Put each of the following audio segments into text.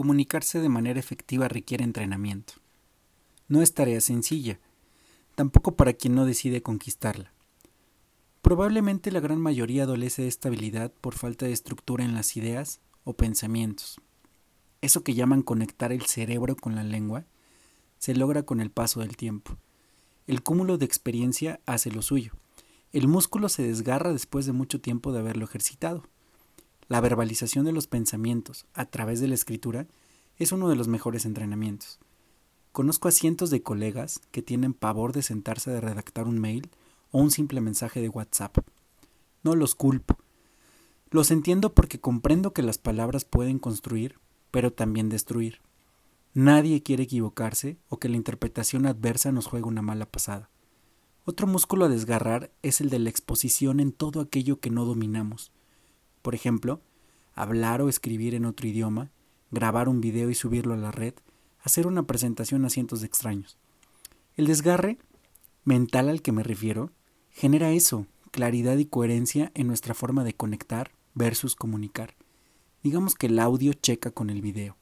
Comunicarse de manera efectiva requiere entrenamiento. No es tarea sencilla, tampoco para quien no decide conquistarla. Probablemente la gran mayoría adolece de esta habilidad por falta de estructura en las ideas o pensamientos. Eso que llaman conectar el cerebro con la lengua se logra con el paso del tiempo. El cúmulo de experiencia hace lo suyo. El músculo se desgarra después de mucho tiempo de haberlo ejercitado. La verbalización de los pensamientos a través de la escritura es uno de los mejores entrenamientos. Conozco a cientos de colegas que tienen pavor de sentarse a redactar un mail o un simple mensaje de WhatsApp. No los culpo. Los entiendo porque comprendo que las palabras pueden construir, pero también destruir. Nadie quiere equivocarse o que la interpretación adversa nos juegue una mala pasada. Otro músculo a desgarrar es el de la exposición en todo aquello que no dominamos. Por ejemplo, hablar o escribir en otro idioma, grabar un video y subirlo a la red, hacer una presentación a cientos de extraños. El desgarre mental al que me refiero genera eso, claridad y coherencia en nuestra forma de conectar versus comunicar. Digamos que el audio checa con el video.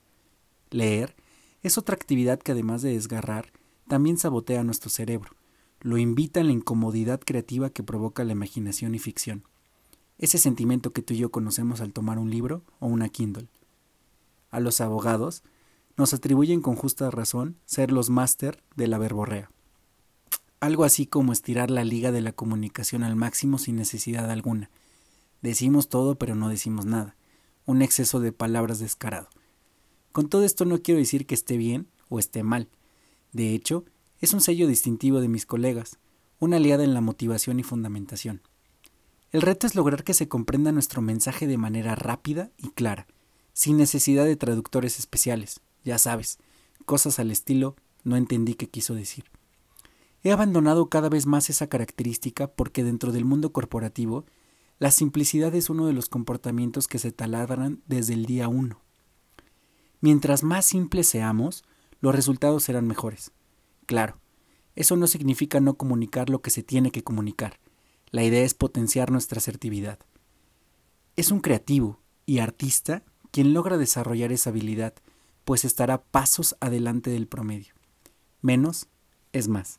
Leer es otra actividad que además de desgarrar, también sabotea nuestro cerebro. Lo invita a la incomodidad creativa que provoca la imaginación y ficción. Ese sentimiento que tú y yo conocemos al tomar un libro o una Kindle. A los abogados nos atribuyen con justa razón ser los máster de la verborrea. Algo así como estirar la liga de la comunicación al máximo sin necesidad alguna. Decimos todo pero no decimos nada. Un exceso de palabras descarado. Con todo esto no quiero decir que esté bien o esté mal. De hecho, es un sello distintivo de mis colegas, una aliada en la motivación y fundamentación. El reto es lograr que se comprenda nuestro mensaje de manera rápida y clara, sin necesidad de traductores especiales, ya sabes, cosas al estilo no entendí qué quiso decir. He abandonado cada vez más esa característica porque dentro del mundo corporativo, la simplicidad es uno de los comportamientos que se taladran desde el día uno. Mientras más simples seamos, los resultados serán mejores. Claro, eso no significa no comunicar lo que se tiene que comunicar. La idea es potenciar nuestra asertividad. Es un creativo y artista quien logra desarrollar esa habilidad, pues estará pasos adelante del promedio. Menos es más.